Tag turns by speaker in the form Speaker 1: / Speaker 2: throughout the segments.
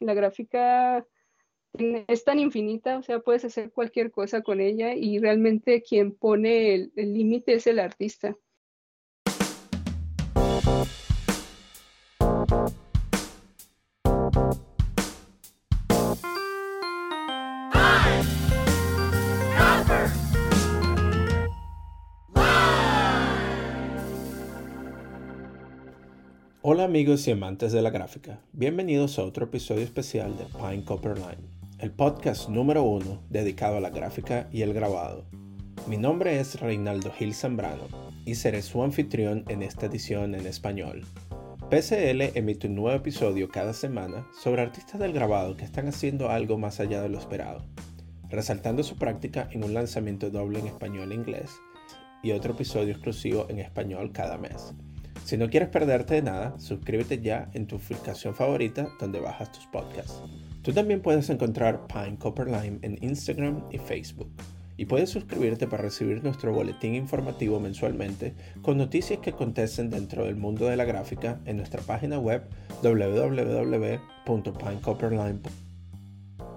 Speaker 1: La gráfica es tan infinita, o sea, puedes hacer cualquier cosa con ella y realmente quien pone el límite es el artista.
Speaker 2: Hola amigos y amantes de la gráfica, bienvenidos a otro episodio especial de Pine Copper Line, el podcast número uno dedicado a la gráfica y el grabado. Mi nombre es Reinaldo Gil Zambrano y seré su anfitrión en esta edición en español. PCL emite un nuevo episodio cada semana sobre artistas del grabado que están haciendo algo más allá de lo esperado, resaltando su práctica en un lanzamiento doble en español e inglés y otro episodio exclusivo en español cada mes. Si no quieres perderte de nada, suscríbete ya en tu aplicación favorita donde bajas tus podcasts. Tú también puedes encontrar Pine Copper Lime en Instagram y Facebook. Y puedes suscribirte para recibir nuestro boletín informativo mensualmente con noticias que acontecen dentro del mundo de la gráfica en nuestra página web www.pinecopperline.com.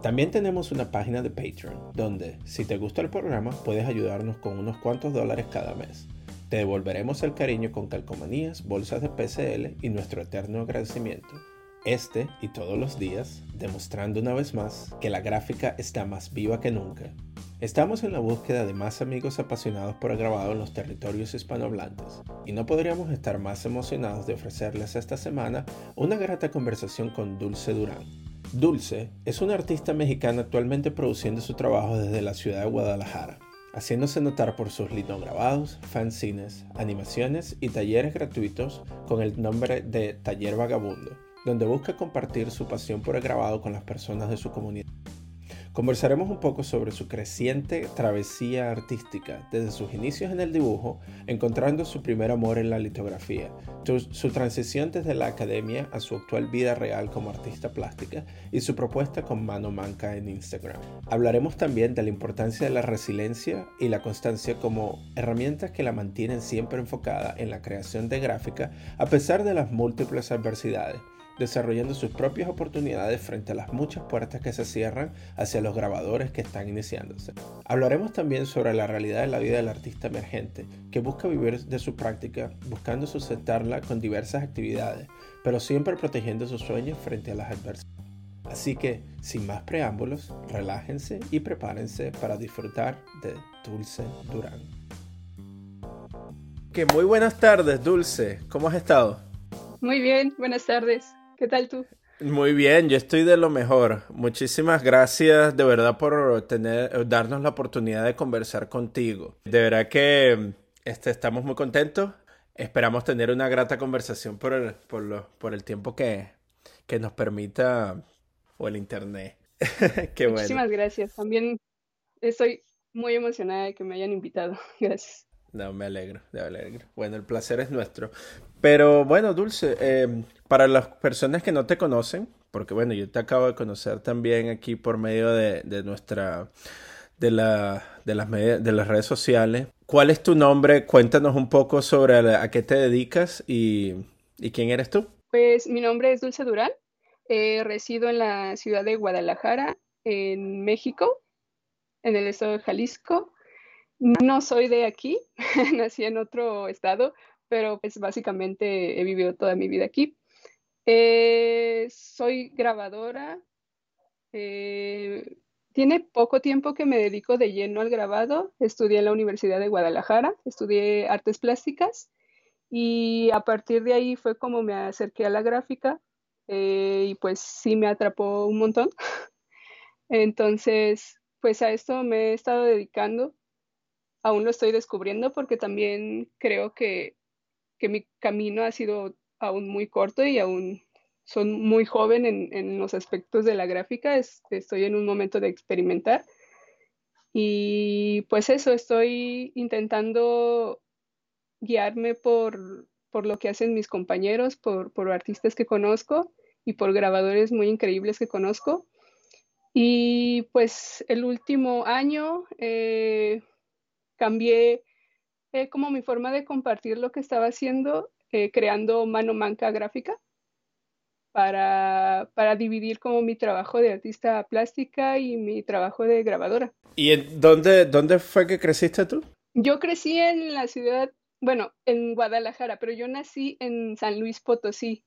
Speaker 2: También tenemos una página de Patreon, donde, si te gusta el programa, puedes ayudarnos con unos cuantos dólares cada mes. Devolveremos el cariño con calcomanías, bolsas de PCL y nuestro eterno agradecimiento. Este y todos los días, demostrando una vez más que la gráfica está más viva que nunca. Estamos en la búsqueda de más amigos apasionados por grabado en los territorios hispanohablantes y no podríamos estar más emocionados de ofrecerles esta semana una grata conversación con Dulce Durán. Dulce es una artista mexicana actualmente produciendo su trabajo desde la ciudad de Guadalajara haciéndose notar por sus litograbados, fanzines, animaciones y talleres gratuitos con el nombre de Taller Vagabundo, donde busca compartir su pasión por el grabado con las personas de su comunidad. Conversaremos un poco sobre su creciente travesía artística, desde sus inicios en el dibujo, encontrando su primer amor en la litografía, su, transición desde la academia a su actual vida real como artista plástica y su propuesta con Mano Manca en Instagram. Hablaremos también de la importancia de la resiliencia y la constancia como herramientas que la mantienen siempre enfocada en la creación de gráfica a pesar de las múltiples adversidades desarrollando sus propias oportunidades frente a las muchas puertas que se cierran hacia los grabadores que están iniciándose. Hablaremos también sobre la realidad de la vida del artista emergente, que busca vivir de su práctica, buscando sustentarla con diversas actividades, pero siempre protegiendo sus sueños frente a las adversidades. Así que, sin más preámbulos, relájense y prepárense para disfrutar de Dulce Durán. Que muy buenas tardes, Dulce. ¿Cómo has estado?
Speaker 1: Muy bien, buenas tardes. ¿Qué tal tú?
Speaker 2: Muy bien, yo estoy de lo mejor. Muchísimas gracias de verdad por tener, darnos la oportunidad de conversar contigo. De verdad que este, estamos muy contentos. Esperamos tener una grata conversación por el, por por el tiempo que, que nos permita o el internet.
Speaker 1: Qué Muchísimas gracias. También estoy muy emocionada de que me hayan invitado. Gracias.
Speaker 2: No, me alegro, me alegro. Bueno, el placer es nuestro. Pero bueno, Dulce, eh, para las personas que no te conocen, porque bueno, yo te acabo de conocer también aquí por medio de, de nuestra, de, la, de, las de las redes sociales. ¿Cuál es tu nombre? Cuéntanos un poco sobre a, qué te dedicas y, y, quién eres tú.
Speaker 1: Pues mi nombre es Dulce Durán. Eh, resido en la ciudad de Guadalajara, en México, en el estado de Jalisco. No soy de aquí, nací en otro estado, pero pues básicamente he vivido toda mi vida aquí. Eh, soy grabadora. Eh, tiene poco tiempo que me dedico de lleno al grabado. Estudié en la Universidad de Guadalajara, estudié artes plásticas y a partir de ahí fue como me acerqué a la gráfica eh, y pues sí me atrapó un montón. Entonces, pues a esto me he estado dedicando aún lo estoy descubriendo porque también creo que, mi camino ha sido aún muy corto y aún soy muy joven en, los aspectos de la gráfica. estoy en un momento de experimentar. Y pues eso, estoy intentando guiarme por, lo que hacen mis compañeros, por, artistas que conozco y por grabadores muy increíbles que conozco. Y pues el último año eh, cambié eh, como mi forma de compartir lo que estaba haciendo, eh, creando mano manca gráfica. para, para dividir como mi trabajo de artista plástica y mi trabajo de grabadora.
Speaker 2: ¿Y dónde, dónde fue que creciste tú?
Speaker 1: Yo crecí en la ciudad, bueno, en Guadalajara, pero yo nací en San Luis Potosí.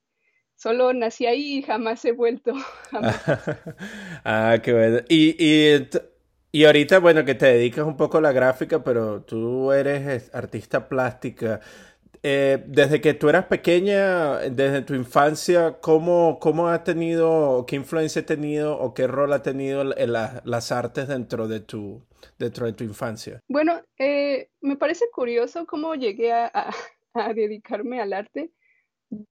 Speaker 1: Solo nací ahí y jamás he vuelto.
Speaker 2: ah, qué bueno. Y, y, y ahorita, bueno, que te dedicas un poco a la gráfica, pero tú eres artista plástica. Eh, desde que tú eras pequeña, desde tu infancia, ¿cómo, cómo ha tenido, qué influencia ha tenido o qué rol ha tenido en las artes dentro de tu, dentro de tu infancia?
Speaker 1: Bueno, eh, me parece curioso cómo llegué a, a, dedicarme al arte.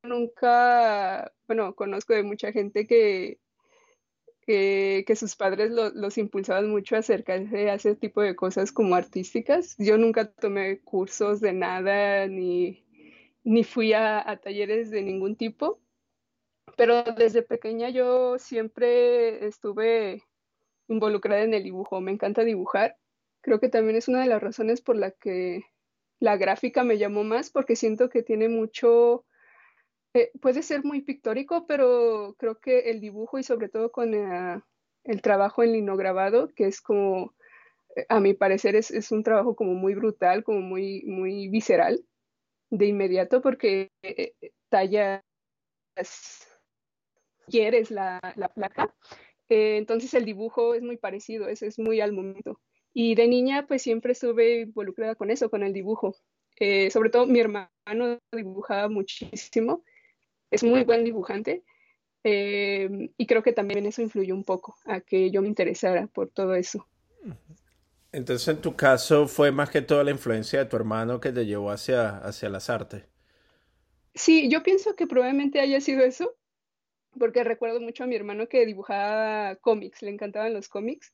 Speaker 1: Nunca, bueno, conozco de mucha gente que, que, sus padres los impulsaban mucho a acercarse a ese tipo de cosas como artísticas. Yo nunca tomé cursos de nada, ni, ni fui a, talleres de ningún tipo, pero desde pequeña yo siempre estuve involucrada en el dibujo, me encanta dibujar. Creo que también es una de las razones por la que la gráfica me llamó más, porque siento que tiene mucho, eh, puede ser muy pictórico, pero creo que el dibujo y sobre todo con eh, el trabajo en linograbado, que es como, eh, a mi parecer, es, un trabajo como muy brutal, como muy, muy visceral de inmediato porque eh, tallas, quieres la, la placa. Entonces el dibujo es muy parecido, es, es muy al momento. Y de niña pues siempre estuve involucrada con eso, con el dibujo. sobre todo mi hermano dibujaba muchísimo, es muy buen dibujante y creo que también eso influyó un poco a que yo me interesara por todo eso.
Speaker 2: Entonces, en tu caso, fue más que todo la influencia de tu hermano que te llevó hacia, hacia las artes.
Speaker 1: Sí, yo pienso que probablemente haya sido eso, porque recuerdo mucho a mi hermano que dibujaba cómics, le encantaban los cómics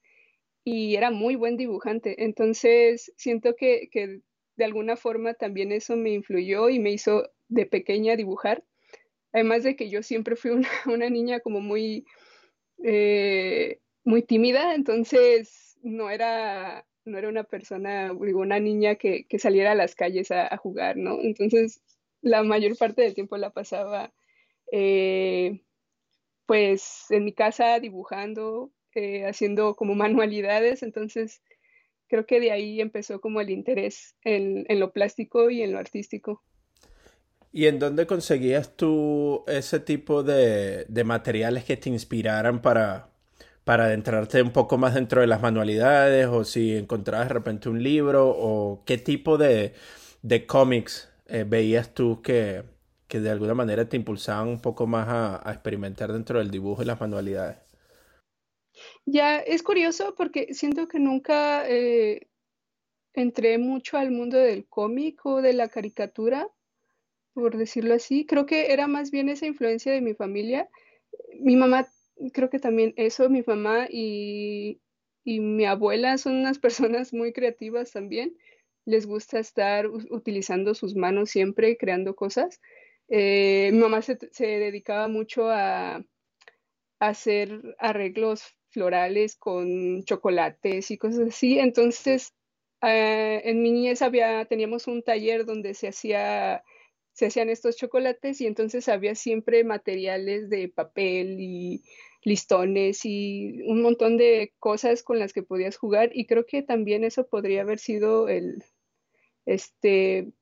Speaker 1: y era muy buen dibujante. Entonces, siento que, que de alguna forma también eso me influyó y me hizo de pequeña dibujar. Además de que yo siempre fui una, niña como muy, eh, muy tímida, entonces no era no era una persona, digo, una niña que, saliera a las calles a, jugar, ¿no? Entonces, la mayor parte del tiempo la pasaba, eh, pues, en mi casa dibujando, eh, haciendo como manualidades, entonces creo que de ahí empezó como el interés en lo plástico y en lo artístico.
Speaker 2: ¿Y en dónde conseguías tú ese tipo de, de materiales que te inspiraran para, para adentrarte un poco más dentro de las manualidades o si encontrabas de repente un libro o qué tipo de, de cómics eh, veías tú que, que, de alguna manera te impulsaban un poco más a, experimentar dentro del dibujo y las manualidades.
Speaker 1: Ya, es curioso porque siento que nunca eh, entré mucho al mundo del cómic o de la caricatura, por decirlo así. Creo que era más bien esa influencia de mi familia. Mi mamá creo que también eso, mi mamá y, mi abuela son unas personas muy creativas también. Les gusta estar utilizando sus manos siempre, creando cosas. Eh, mi mamá se, dedicaba mucho a, hacer arreglos florales con chocolates y cosas así. Entonces, eh, en mi niñez había, teníamos un taller donde se hacía se hacían estos chocolates y entonces había siempre materiales de papel y listones y un montón de cosas con las que podías jugar y creo que también eso podría haber sido el este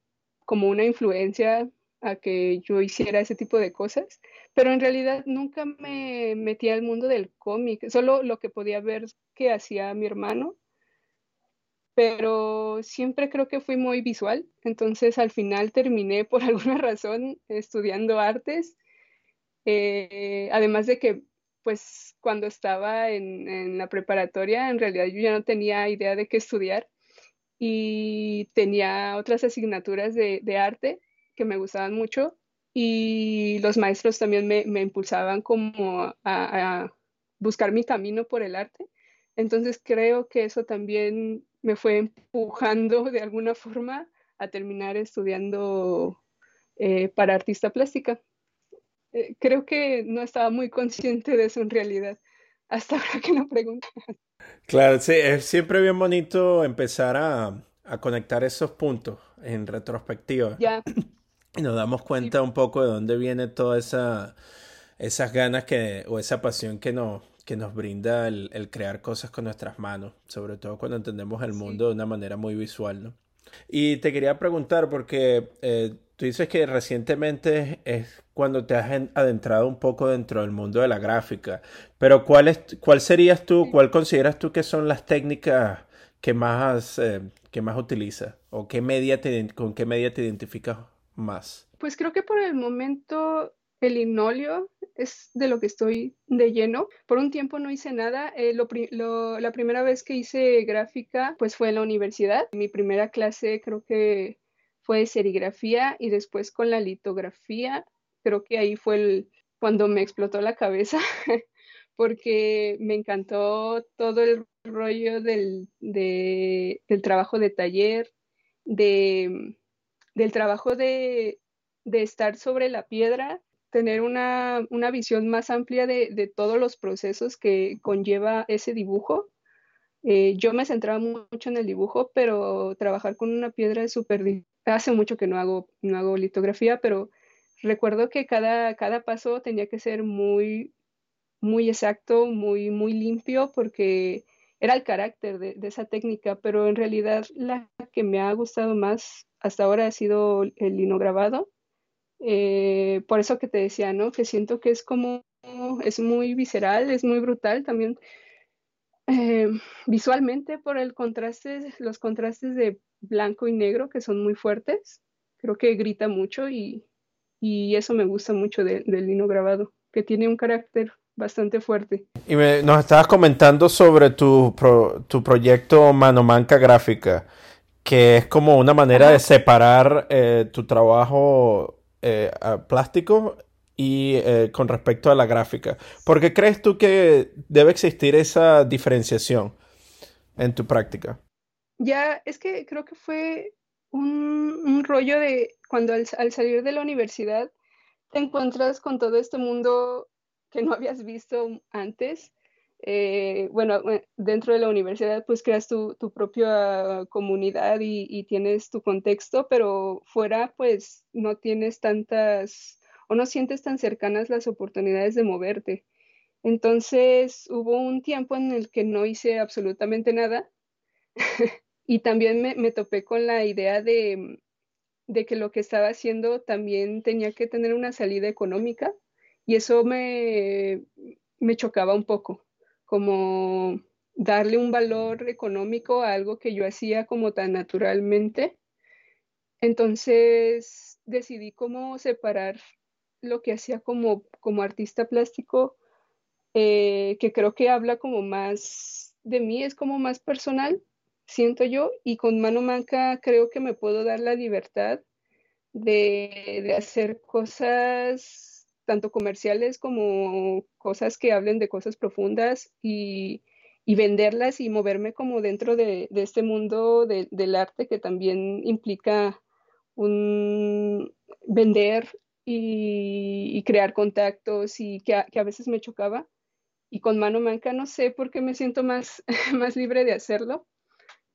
Speaker 1: como una influencia a que yo hiciera ese tipo de cosas, pero en realidad nunca me metí al mundo del cómic, solo lo que podía ver que hacía mi hermano pero siempre creo que fui muy visual, entonces al final terminé por alguna razón estudiando artes, eh, además de que pues cuando estaba en, la preparatoria en realidad yo ya no tenía idea de qué estudiar y tenía otras asignaturas de, arte que me gustaban mucho y los maestros también me, impulsaban como a buscar mi camino por el arte. Entonces creo que eso también me fue empujando de alguna forma a terminar estudiando eh, para artista plástica. Eh, creo que no estaba muy consciente de eso en realidad, hasta ahora que lo preguntas.
Speaker 2: Claro, sí, es siempre bien bonito empezar a, conectar esos puntos en retrospectiva.
Speaker 1: Ya.
Speaker 2: Y nos damos cuenta un poco de dónde viene toda esa esas ganas que, o esa pasión que nos, que nos brinda el, crear cosas con nuestras manos, sobre todo cuando entendemos el mundo de una manera muy visual, ¿no? Y te quería preguntar, porque eh, tú dices que recientemente es cuando te has adentrado un poco dentro del mundo de la gráfica, pero ¿cuál, es, cuál serías tú, cuál consideras tú que son las técnicas que más, eh, que más utilizas? ¿O qué media con qué media te identificas más?
Speaker 1: Pues creo que por el momento el linoleo es de lo que estoy de lleno. Por un tiempo no hice nada. Eh, la primera vez que hice gráfica pues fue en la universidad. Mi primera clase creo que fue de serigrafía y después con la litografía. Creo que ahí fue cuando me explotó la cabeza porque me encantó todo el rollo del, trabajo de taller, de, del trabajo de estar sobre la piedra tener una, visión más amplia de, todos los procesos que conlleva ese dibujo. Eh, yo me centraba mucho en el dibujo, pero trabajar con una piedra es súper Hace mucho que no hago, no hago litografía, pero recuerdo que cada, cada paso tenía que ser muy, muy exacto, muy, muy limpio, porque era el carácter de, de, esa técnica, pero en realidad la que me ha gustado más hasta ahora ha sido el linograbado eh, por eso que te decía, ¿no? Que siento que es como, es muy visceral, es muy brutal también eh, visualmente por el contraste, los contrastes de blanco y negro que son muy fuertes. Creo que grita mucho y, eso me gusta mucho del lino grabado, que tiene un carácter bastante fuerte.
Speaker 2: Y nos estabas comentando sobre tu, tu proyecto Manomanca Gráfica, que es como una manera de separar eh, tu trabajo eh, plástico y eh, con respecto a la gráfica. ¿Por qué crees tú que debe existir esa diferenciación en tu práctica?
Speaker 1: Ya, es que creo que fue un, rollo de cuando al, salir de la universidad te encuentras con todo este mundo que no habías visto antes eh, bueno, eh, dentro de la universidad pues creas tu, propia comunidad y, tienes tu contexto, pero fuera pues no tienes tantas o no sientes tan cercanas las oportunidades de moverte. Entonces hubo un tiempo en el que no hice absolutamente nada y también me, topé con la idea de, que lo que estaba haciendo también tenía que tener una salida económica y eso me chocaba un poco como darle un valor económico a algo que yo hacía como tan naturalmente. Entonces decidí cómo separar lo que hacía como, como artista plástico, eh, que creo que habla como más de mí, es como más personal, siento yo, y con Mano Manca creo que me puedo dar la libertad de, de hacer cosas tanto comerciales como cosas que hablen de cosas profundas y, venderlas y moverme como dentro de, este mundo del arte que también implica vender y, crear contactos y que a, veces me chocaba. Y con mano manca no sé por qué me siento más, libre de hacerlo.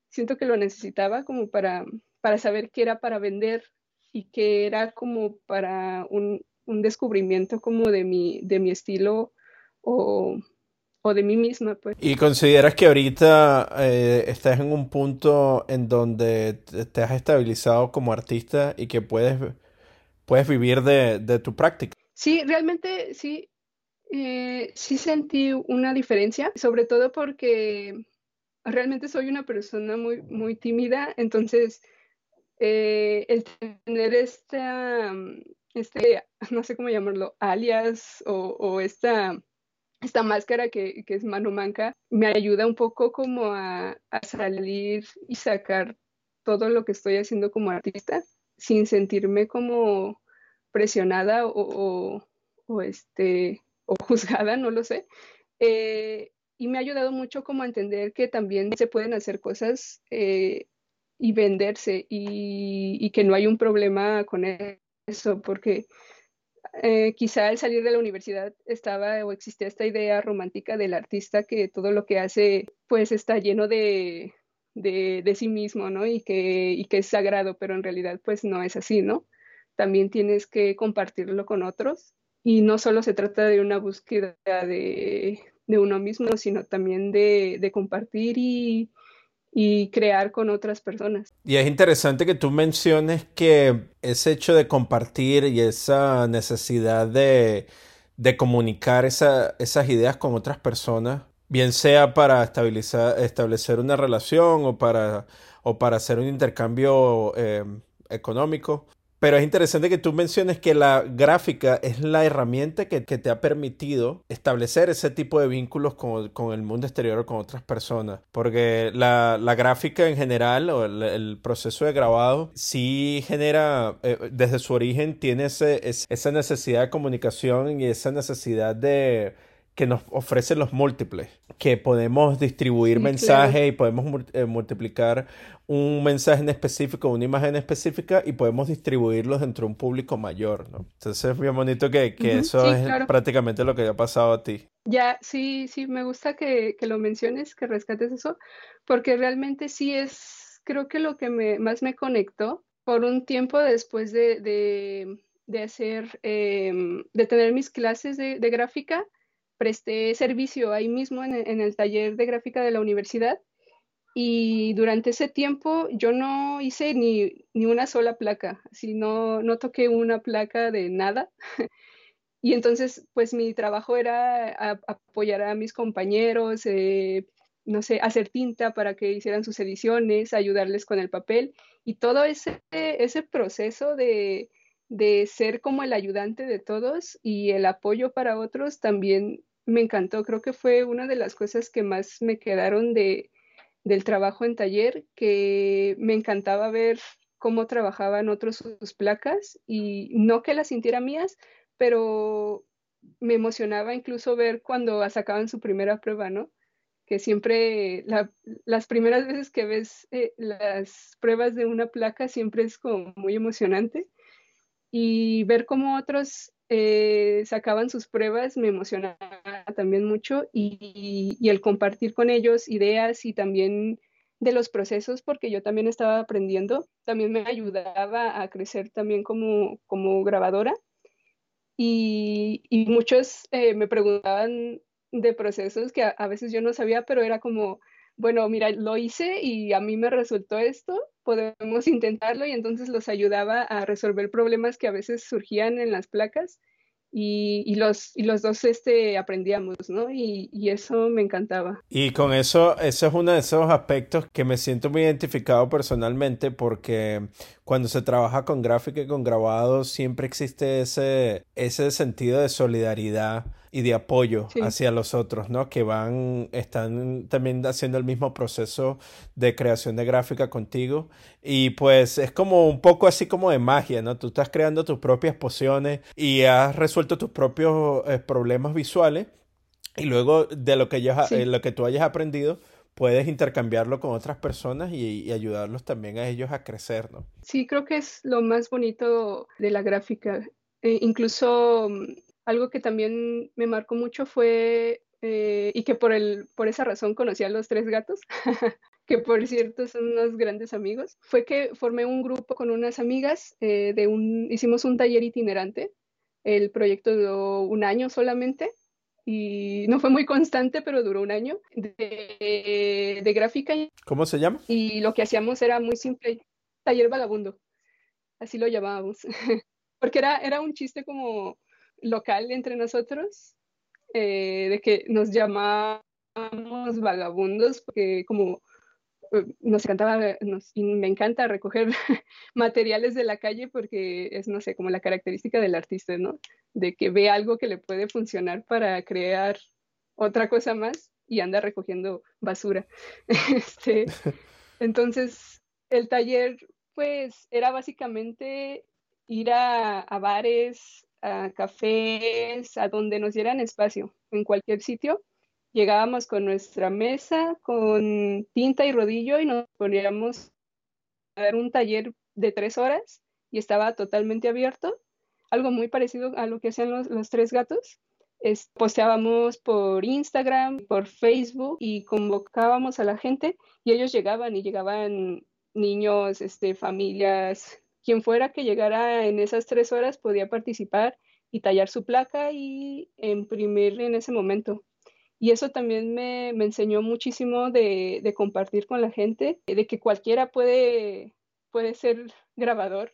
Speaker 1: Siento que lo necesitaba como para, para saber qué era para vender y que era como para un, un descubrimiento como de mi, de mi estilo o, de mí misma. Pues.
Speaker 2: ¿Y consideras que ahorita eh, estás en un punto en donde te has estabilizado como artista y que puedes, puedes vivir de, tu práctica?
Speaker 1: Sí, realmente sí, eh, sí sentí una diferencia, sobre todo porque realmente soy una persona muy, muy tímida, entonces eh, el tener esta este, no sé cómo llamarlo, alias o, esta, esta máscara que, es mano manca, me ayuda un poco como a, salir y sacar todo lo que estoy haciendo como artista sin sentirme como presionada o, este, o juzgada, no lo sé. Eh, y me ha ayudado mucho como a entender que también se pueden hacer cosas eh, y venderse y, y, que no hay un problema con él eso, porque eh, quizá al salir de la universidad estaba o existía esta idea romántica del artista que todo lo que hace pues está lleno de, de, sí mismo, ¿no? Y que, y que es sagrado, pero en realidad pues no es así, ¿no? También tienes que compartirlo con otros y no solo se trata de una búsqueda de, uno mismo, sino también de, compartir y, crear con otras personas.
Speaker 2: Y es interesante que tú menciones que ese hecho de compartir y esa necesidad de, comunicar esas ideas con otras personas, bien sea para estabilizar, establecer una relación o para, o para hacer un intercambio eh, económico, pero es interesante que tú menciones que la gráfica es la herramienta que, te ha permitido establecer ese tipo de vínculos con, el mundo exterior o con otras personas. Porque la, gráfica en general o el, proceso de grabado sí genera, eh, desde su origen, tiene esa necesidad de comunicación y esa necesidad de que nos ofrecen los múltiples, que podemos distribuir mensajes y podemos eh, multiplicar un mensaje en específico, una imagen específica y podemos distribuirlos entre un público mayor, ¿no? Entonces es bien bonito que, eso es prácticamente lo que ha pasado a ti.
Speaker 1: Ya, sí, sí, me gusta que, lo menciones, que rescates eso, porque realmente sí es, creo que lo que me, más me conectó por un tiempo después de, de, hacer, em, de tener mis clases de, de gráfica, presté servicio ahí mismo en, el taller de gráfica de la universidad y durante ese tiempo yo no hice ni, una sola placa, así no, no toqué una placa de nada. y entonces, pues mi trabajo era apoyar a mis compañeros, eh, no sé, hacer tinta para que hicieran sus ediciones, ayudarles con el papel y todo ese, ese proceso de, de ser como el ayudante de todos y el apoyo para otros también me encantó. Creo que fue una de las cosas que más me quedaron de, del trabajo en taller, que me encantaba ver cómo trabajaban otros sus placas y no que las sintiera mías, pero me emocionaba incluso ver cuando sacaban su primera prueba, ¿no? Que siempre las primeras veces que ves eh, las pruebas de una placa siempre es como muy emocionante y ver cómo otros eh, sacaban sus pruebas me emocionaba también mucho y, el compartir con ellos ideas y también de los procesos porque yo también estaba aprendiendo, también me ayudaba a crecer también como, como grabadora. Y, muchos eh, me preguntaban de procesos que a, veces yo no sabía, pero era como, bueno, mira, lo hice y a mí me resultó esto, podemos intentarlo y entonces los ayudaba a resolver problemas que a veces surgían en las placas y, los, y los dos este, aprendíamos, ¿no? Y, y, eso me encantaba.
Speaker 2: Y con eso, eso es uno de esos aspectos que me siento muy identificado personalmente porque cuando se trabaja con gráfica y con grabado siempre existe ese, ese sentido de solidaridad y de apoyo hacia los otros, ¿no? Que van, están también haciendo el mismo proceso de creación de gráfica contigo. Y pues es como un poco así como de magia, ¿no? Tú estás creando tus propias pociones y has resuelto tus propios eh, problemas visuales. Y luego de lo que, eh, lo que tú hayas aprendido, puedes intercambiarlo con otras personas y, ayudarlos también a ellos a crecer, ¿no?
Speaker 1: Sí, creo que es lo más bonito de la gráfica. Eh, incluso mm, algo que también me marcó mucho fue, eh, y que por, el, por esa razón conocí a los tres gatos, que por cierto son unos grandes amigos, fue que formé un grupo con unas amigas, eh, de un, hicimos un taller itinerante, el proyecto duró un año solamente, y no fue muy constante, pero duró un año, de, de gráfica.
Speaker 2: ¿Cómo se llama?
Speaker 1: Y lo que hacíamos era muy simple, taller vagabundo, así lo llamábamos, porque era, era un chiste como local entre nosotros, eh, de que nos llamamos vagabundos, porque como nos encantaba, y me encanta recoger materiales de la calle porque es, no sé, como la característica del artista, ¿no? De que ve algo que le puede funcionar para crear otra cosa más y anda recogiendo basura. este, entonces, el taller, pues, era básicamente ir a, a bares, a cafés, a donde nos dieran espacio, en cualquier sitio. Llegábamos con nuestra mesa, con tinta y rodillo y nos poníamos a dar un taller de tres horas y estaba totalmente abierto. Algo muy parecido a lo que hacían los, tres gatos. Posteábamos por Instagram, por Facebook y convocábamos a la gente y ellos llegaban y llegaban niños, este, familias, quien fuera que llegara en esas tres horas podía participar y tallar su placa y imprimir en ese momento. Y eso también me, enseñó muchísimo de, de, compartir con la gente, de que cualquiera puede, puede ser grabador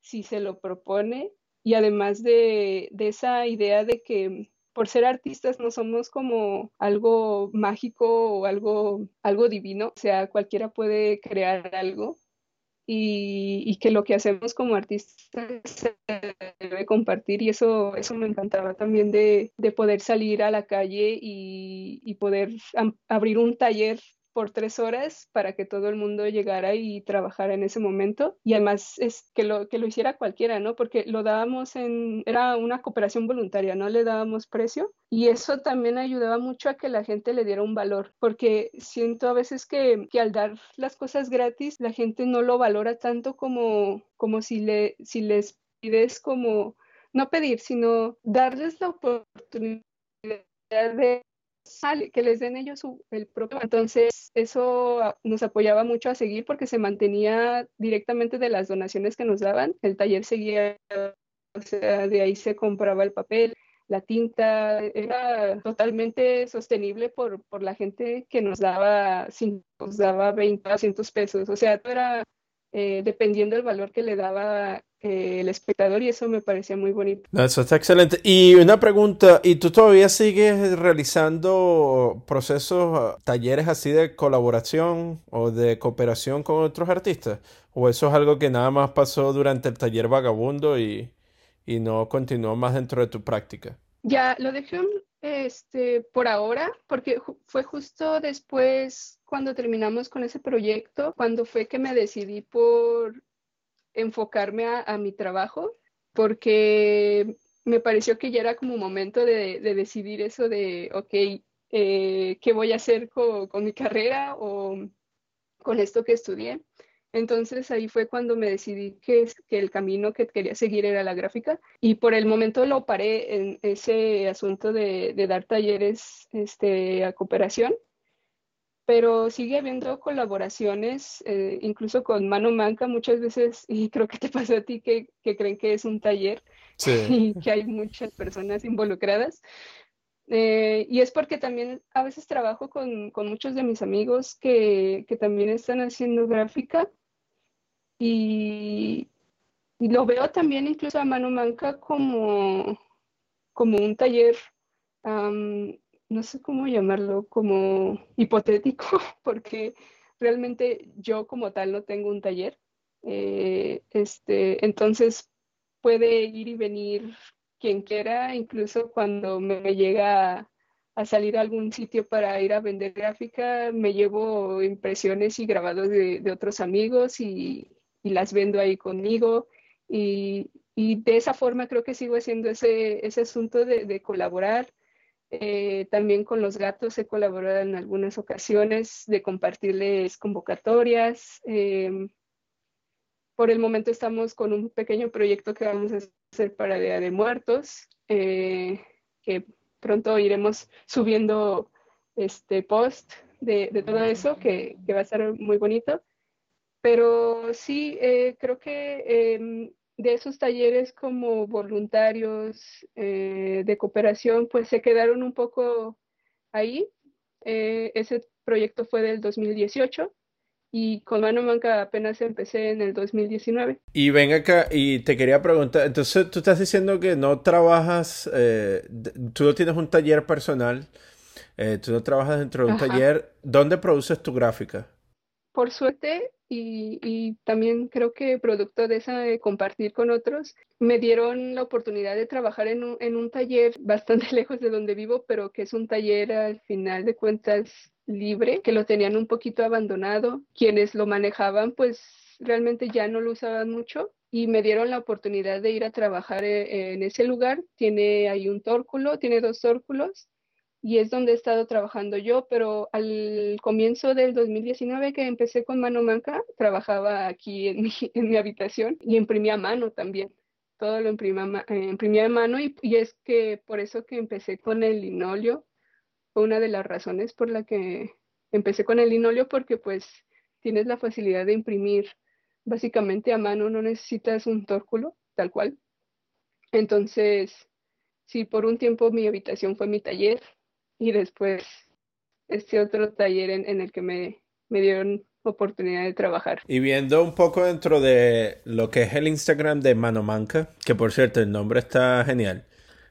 Speaker 1: si se lo propone. Y además de, de esa idea de que por ser artistas no somos como algo mágico o algo, algo divino, o sea, cualquiera puede crear algo y, que lo que hacemos como artistas se debe compartir y eso, eso me encantaba también de, poder salir a la calle y, y poder abrir un taller por tres horas para que todo el mundo llegara y trabajara en ese momento. Y además es que lo, que lo hiciera cualquiera, ¿no? Porque lo dábamos en, era una cooperación voluntaria, no le dábamos precio. Y eso también ayudaba mucho a que la gente le diera un valor, porque siento a veces que, al dar las cosas gratis, la gente no lo valora tanto como, como si, le, si les pides como, no pedir, sino darles la oportunidad de que les den ellos el propio. Entonces, eso nos apoyaba mucho a seguir porque se mantenía directamente de las donaciones que nos daban. El taller seguía, o sea, de ahí se compraba el papel, la tinta, era totalmente sostenible por, por la gente que nos daba, nos daba 20, 200 pesos. O sea, todo era eh, dependiendo del valor que le daba el espectador y eso me parecía muy bonito.
Speaker 2: eso está excelente. Y una pregunta, ¿y tú todavía sigues realizando procesos, talleres así de colaboración o de cooperación con otros artistas? ¿O eso es algo que nada más pasó durante el taller vagabundo y, y no continuó más dentro de tu práctica?
Speaker 1: Ya, lo dejé este, por ahora, porque fue justo después cuando terminamos con ese proyecto, cuando fue que me decidí por enfocarme a, mi trabajo porque me pareció que ya era como momento de, decidir eso de, ok, eh, ¿qué voy a hacer con, mi carrera o con esto que estudié? Entonces ahí fue cuando me decidí que, que, el camino que quería seguir era la gráfica y por el momento lo paré en ese asunto de, de dar talleres este, a cooperación pero sigue habiendo colaboraciones, eh, incluso con Mano Manca muchas veces, y creo que te pasa a ti que, creen que es un taller y que hay muchas personas involucradas. Eh, y es porque también a veces trabajo con, muchos de mis amigos que, también están haciendo gráfica y, lo veo también incluso a Mano Manca como, como un taller no sé cómo llamarlo, como hipotético, porque realmente yo como tal no tengo un taller. Eh, este, entonces puede ir y venir quien quiera, incluso cuando me, llega a, salir a algún sitio para ir a vender gráfica, me llevo impresiones y grabados de, otros amigos y, las vendo ahí conmigo. Y, de esa forma creo que sigo haciendo ese, ese asunto de colaborar eh, también con los gatos he colaborado en algunas ocasiones de compartirles convocatorias. Em, por el momento estamos con un pequeño proyecto que vamos a hacer para Día de Muertos, eh, que pronto iremos subiendo este post de, todo eso, que, que, va a estar muy bonito. Pero sí, eh, creo que em, de esos talleres como voluntarios eh, de cooperación, pues se quedaron un poco ahí. Eh, ese proyecto fue del 2018 y con Mano Manca apenas empecé en el 2019.
Speaker 2: Y ven acá, y te quería preguntar, entonces tú estás diciendo que no trabajas, eh, tú no tienes un taller personal, tú no trabajas dentro de un taller, ¿dónde produces tu gráfica?
Speaker 1: Por suerte, y, también creo que producto de esa de compartir con otros, me dieron la oportunidad de trabajar en un, en un taller bastante lejos de donde vivo, pero que es un taller al final de cuentas libre, que lo tenían un poquito abandonado. Quienes lo manejaban, pues realmente ya no lo usaban mucho y me dieron la oportunidad de ir a trabajar eh, en ese lugar. Tiene ahí un tórculo, tiene dos tórculos y es donde he estado trabajando yo, pero al comienzo del 2019 que empecé con Mano Manca, trabajaba aquí en mi, en mi habitación y imprimía a mano también. Todo lo imprimía, eh, imprimía a mano y, y, es que por eso que empecé con el linoleo, fue una de las razones por la que empecé con el linoleo, porque pues tienes la facilidad de imprimir básicamente a mano, no necesitas un tórculo, tal cual. Entonces, sí, por un tiempo mi habitación fue mi taller y después este otro taller en, el que me, me dieron oportunidad de trabajar.
Speaker 2: Y viendo un poco dentro de lo que es el Instagram de Manomanca, que por cierto el nombre está genial,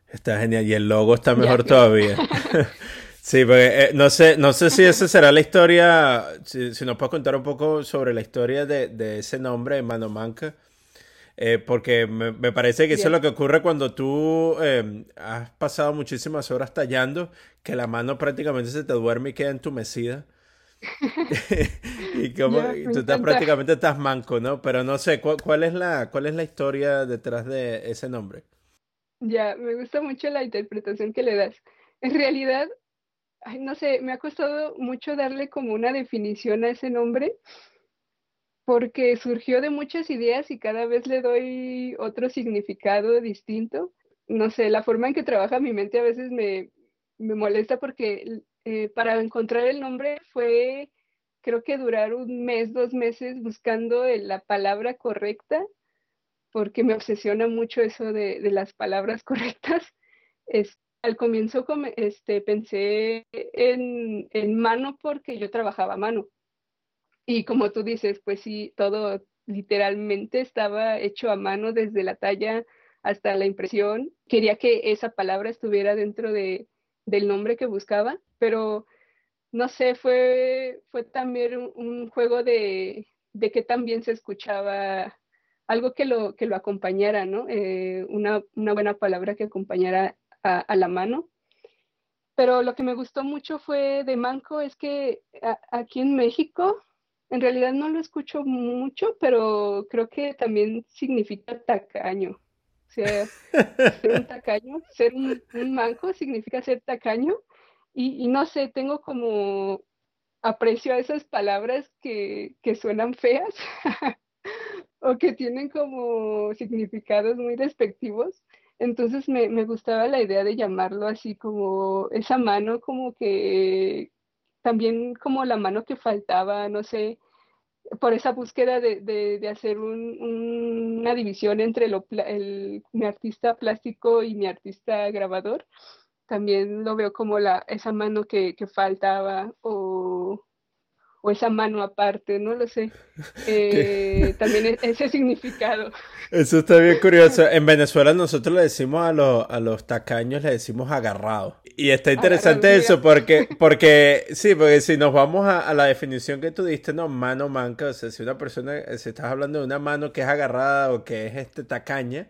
Speaker 2: está genial y el logo está mejor todavía. sí, porque eh, no sé, no sé si esa será la historia, si, nos puedes contar un poco sobre la historia de, ese nombre, Manomanca. Eh, porque me, parece que eso es lo que ocurre cuando tú eh, has pasado muchísimas horas tallando, que la mano prácticamente se te duerme y queda entumecida. y como tú estás prácticamente estás manco, ¿no? Pero no sé, ¿cuál, es la, ¿cuál es la historia detrás de ese nombre?
Speaker 1: Ya, me gusta mucho la interpretación que le das. En realidad, no sé, me ha costado mucho darle como una definición a ese nombre porque surgió de muchas ideas y cada vez le doy otro significado distinto. No sé, la forma en que trabaja mi mente a veces me, me molesta porque eh, para encontrar el nombre fue, creo que durar un mes, dos meses buscando la palabra correcta, porque me obsesiona mucho eso de, las palabras correctas. Es, al comienzo este, pensé en, en mano porque yo trabajaba mano. Y como tú dices, pues sí, todo literalmente estaba hecho a mano desde la talla hasta la impresión. Quería que esa palabra estuviera dentro de, del nombre que buscaba, pero no sé, fue, fue también un, juego de, de, que también se escuchaba algo que lo, que lo acompañara, ¿no? Eh, una, una, buena palabra que acompañara a, la mano. Pero lo que me gustó mucho fue de Manco es que aquí en México, en realidad no lo escucho mucho, pero creo que también significa tacaño. O sea, ser un tacaño, ser un, manco significa ser tacaño. Y, no sé, tengo como aprecio a esas palabras que, suenan feas o que tienen como significados muy despectivos. Entonces me, me, gustaba la idea de llamarlo así como esa mano, como que también como la mano que faltaba, no sé, por esa búsqueda de, de, hacer una división entre el, mi artista plástico y mi artista grabador, también lo veo como la, esa mano que, que faltaba o, o esa mano aparte, no lo sé. Eh, también e-, ese significado.
Speaker 2: Eso está bien curioso. En Venezuela nosotros le decimos a los, a los tacaños, le decimos agarrado. Y está interesante eso porque, porque, sí, porque si nos vamos a, la definición que tú diste, no, mano manca, o sea, si una persona, si estás hablando de una mano que es agarrada o que es este tacaña,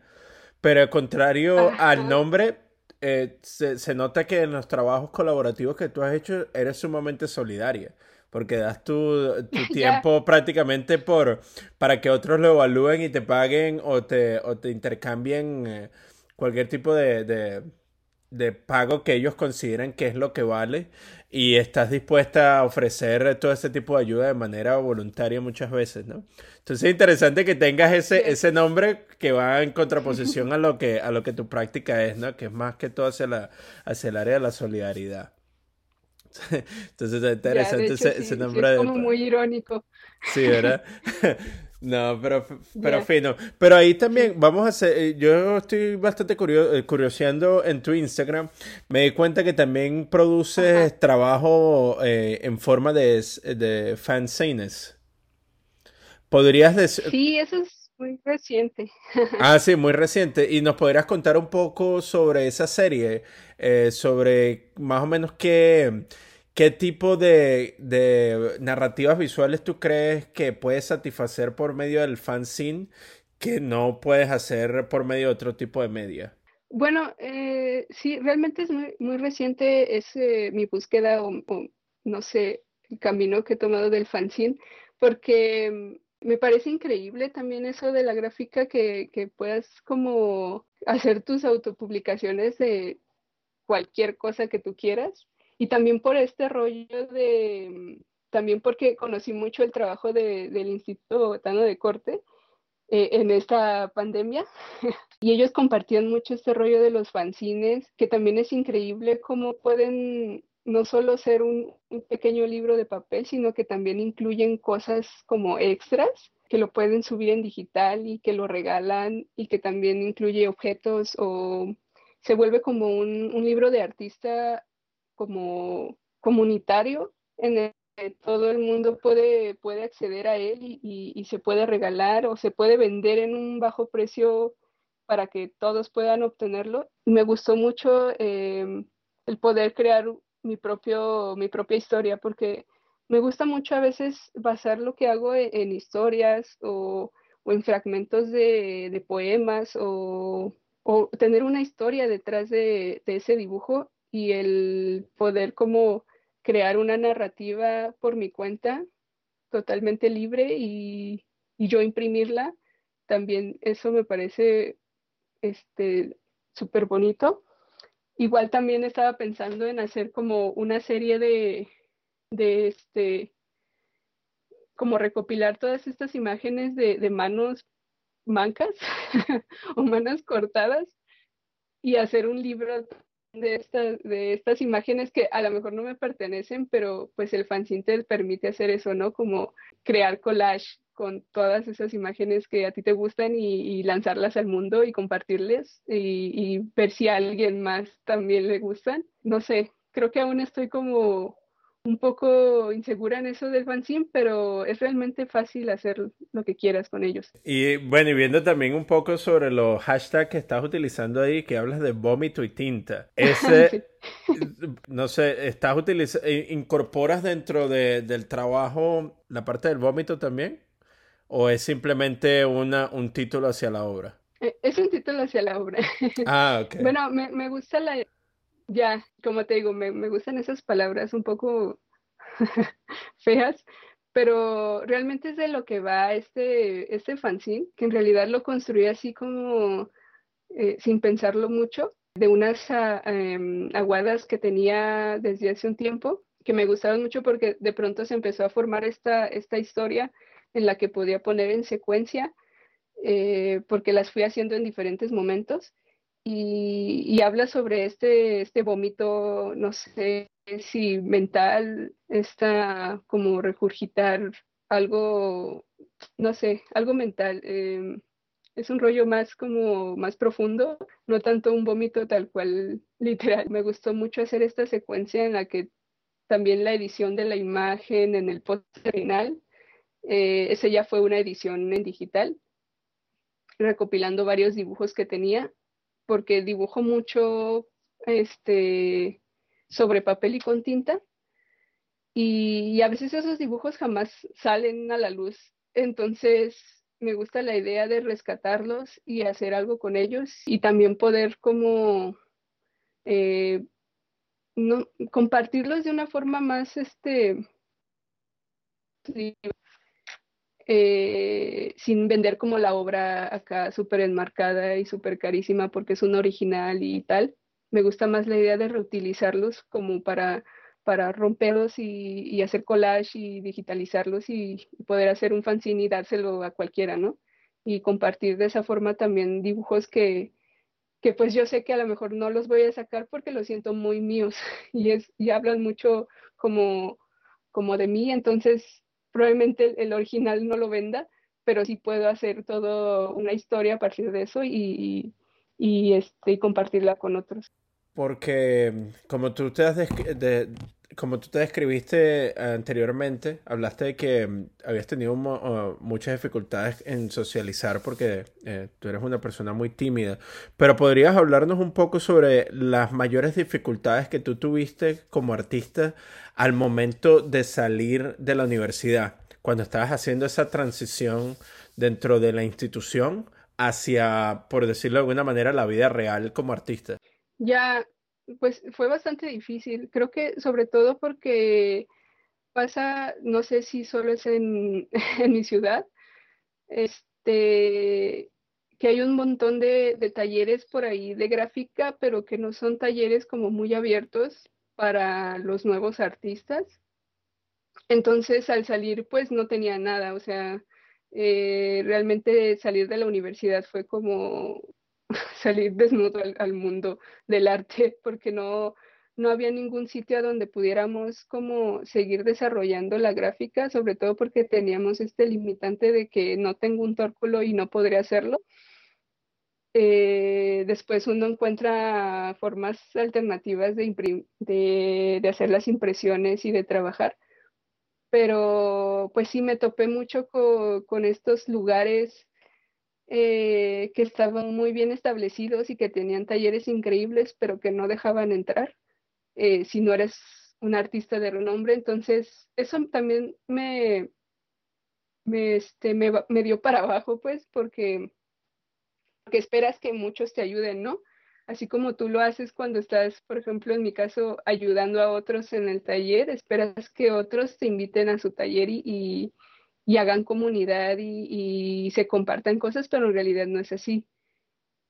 Speaker 2: pero al contrario al nombre, eh, se, se nota que en los trabajos colaborativos que tú has hecho eres sumamente solidaria porque das tu, tiempo prácticamente por para que otros lo evalúen y te paguen o te, o te intercambien eh, cualquier tipo de, de, de, pago que ellos consideren que es lo que vale y estás dispuesta a ofrecer todo ese tipo de ayuda de manera voluntaria muchas veces, ¿no? Entonces es interesante que tengas ese, ese nombre que va en contraposición a lo que, a lo que tu práctica es, ¿no? Que es más que todo hacia, la, hacia el área de la solidaridad. Entonces es interesante ese, nombre.
Speaker 1: es como muy irónico.
Speaker 2: Sí, ¿verdad? No, pero, pero fino. Pero ahí también vamos a hacer, eh, yo estoy bastante curioso, eh, curioseando en tu Instagram. Me di cuenta que también produces trabajo eh, en forma de, de fanzines. ¿Podrías decir?
Speaker 1: Sí, eso es muy reciente.
Speaker 2: Ah, sí, muy reciente. ¿Y nos podrías contar un poco sobre esa serie? sobre más o menos qué ¿Qué tipo de, narrativas visuales tú crees que puedes satisfacer por medio del fanzine que no puedes hacer por medio de otro tipo de media?
Speaker 1: Bueno, eh, sí, realmente es muy, muy reciente es, mi búsqueda o, no sé, el camino que he tomado del fanzine, porque mm, me parece increíble también eso de la gráfica que, puedas como hacer tus autopublicaciones de cualquier cosa que tú quieras. Y también por este rollo de, también porque conocí mucho el trabajo del Instituto Bogotano de Corte eh, en esta pandemia y ellos compartían mucho este rollo de los fanzines, que también es increíble cómo pueden no solo ser un, pequeño libro de papel, sino que también incluyen cosas como extras que lo pueden subir en digital y que lo regalan y que también incluye objetos o se vuelve como un, un libro de artista como comunitario en el que todo el mundo puede, puede acceder a él y, y, se puede regalar o se puede vender en un bajo precio para que todos puedan obtenerlo. Me gustó mucho eh, el poder crear mi, propio, mi propia historia porque me gusta mucho a veces basar lo que hago en, en historias o, o, en fragmentos de, poemas o, o, tener una historia detrás de, de ese dibujo y el poder como crear una narrativa por mi cuenta totalmente libre y, y yo imprimirla, también eso me parece este súper bonito. Igual también estaba pensando en hacer como una serie de, de este, como recopilar todas estas imágenes de, manos mancas o manos cortadas y hacer un libro de estas, de estas imágenes que a lo mejor no me pertenecen, pero pues el fanzine te permite hacer eso, ¿no? Como crear collage con todas esas imágenes que a ti te gustan y, y lanzarlas al mundo y compartirles y, y, ver si a alguien más también le gustan. No sé, creo que aún estoy como un poco insegura en eso del fanzine, pero es realmente fácil hacer lo que quieras con ellos.
Speaker 2: Y bueno, y viendo también un poco sobre los hashtags que estás utilizando ahí, que hablas de vómito y tinta. Ese, sí. no sé, estás utilizando, incorporas dentro de, del trabajo la parte del vómito también? ¿O es simplemente una, un título hacia la obra?
Speaker 1: Es un título hacia la obra.
Speaker 2: Ah, ok.
Speaker 1: Bueno, me, me gusta la, ya, como te digo, me, me gustan esas palabras un poco feas, pero realmente es de lo que va este, este fanzine, que en realidad lo construí así como eh, sin pensarlo mucho, de unas uh, um, aguadas que tenía desde hace un tiempo, que me gustaron mucho porque de pronto se empezó a formar esta, esta historia en la que podía poner en secuencia, eh, porque las fui haciendo en diferentes momentos y, habla sobre este, este vómito, no sé si mental, está como regurgitar algo, no sé, algo mental. Eh, es un rollo más como más profundo, no tanto un vómito tal cual literal. Me gustó mucho hacer esta secuencia en la que también la edición de la imagen en el post final, eh, ese ya fue una edición en digital, recopilando varios dibujos que tenía porque dibujo mucho este, sobre papel y con tinta y, a veces esos dibujos jamás salen a la luz. Entonces me gusta la idea de rescatarlos y hacer algo con ellos y también poder como eh, compartirlos de una forma más este eh, sin vender como la obra acá súper enmarcada y súper carísima porque es un original y tal. Me gusta más la idea de reutilizarlos como para, para romperlos y, hacer collage y digitalizarlos y, y poder hacer un fanzine y dárselo a cualquiera, ¿no? Y compartir de esa forma también dibujos que, que pues yo sé que a lo mejor no los voy a sacar porque los siento muy míos y, es, y hablan mucho como, como de mí, entonces probablemente el original no lo venda, pero sí puedo hacer toda una historia a partir de eso y, y, este, y compartirla con otros.
Speaker 2: Porque como tú te has de, como tú te describiste anteriormente, hablaste de que habías tenido muchas dificultades en socializar porque eh, tú eres una persona muy tímida, pero podrías hablarnos un poco sobre las mayores dificultades que tú tuviste como artista al momento de salir de la universidad, cuando estabas haciendo esa transición dentro de la institución hacia, por decirlo de alguna manera, la vida real como artista.
Speaker 1: Ya, pues fue bastante difícil. Creo que sobre todo porque pasa, no sé si solo es en, mi ciudad, este, que hay un montón de, de, talleres por ahí de gráfica, pero que no son talleres como muy abiertos para los nuevos artistas. Entonces, al salir, pues no tenía nada, o sea, eh, realmente salir de la universidad fue como salir desnudo al, mundo del arte, porque no, no había ningún sitio a donde pudiéramos como seguir desarrollando la gráfica, sobre todo porque teníamos este limitante de que no tengo un tórculo y no podría hacerlo. Eh, después uno encuentra formas alternativas de, hacer las impresiones y de trabajar. Pero pues sí me topé mucho con, estos lugares eh, que estaban muy bien establecidos y que tenían talleres increíbles, pero que no dejaban entrar eh, si no eres un artista de renombre. Entonces, eso también me, me, este, me, dio para abajo, pues, porque que esperas que muchos te ayuden, ¿no? Así como tú lo haces cuando estás, por ejemplo, en mi caso, ayudando a otros en el taller, esperas que otros te inviten a su taller y, hagan comunidad y, y, se compartan cosas, pero en realidad no es así.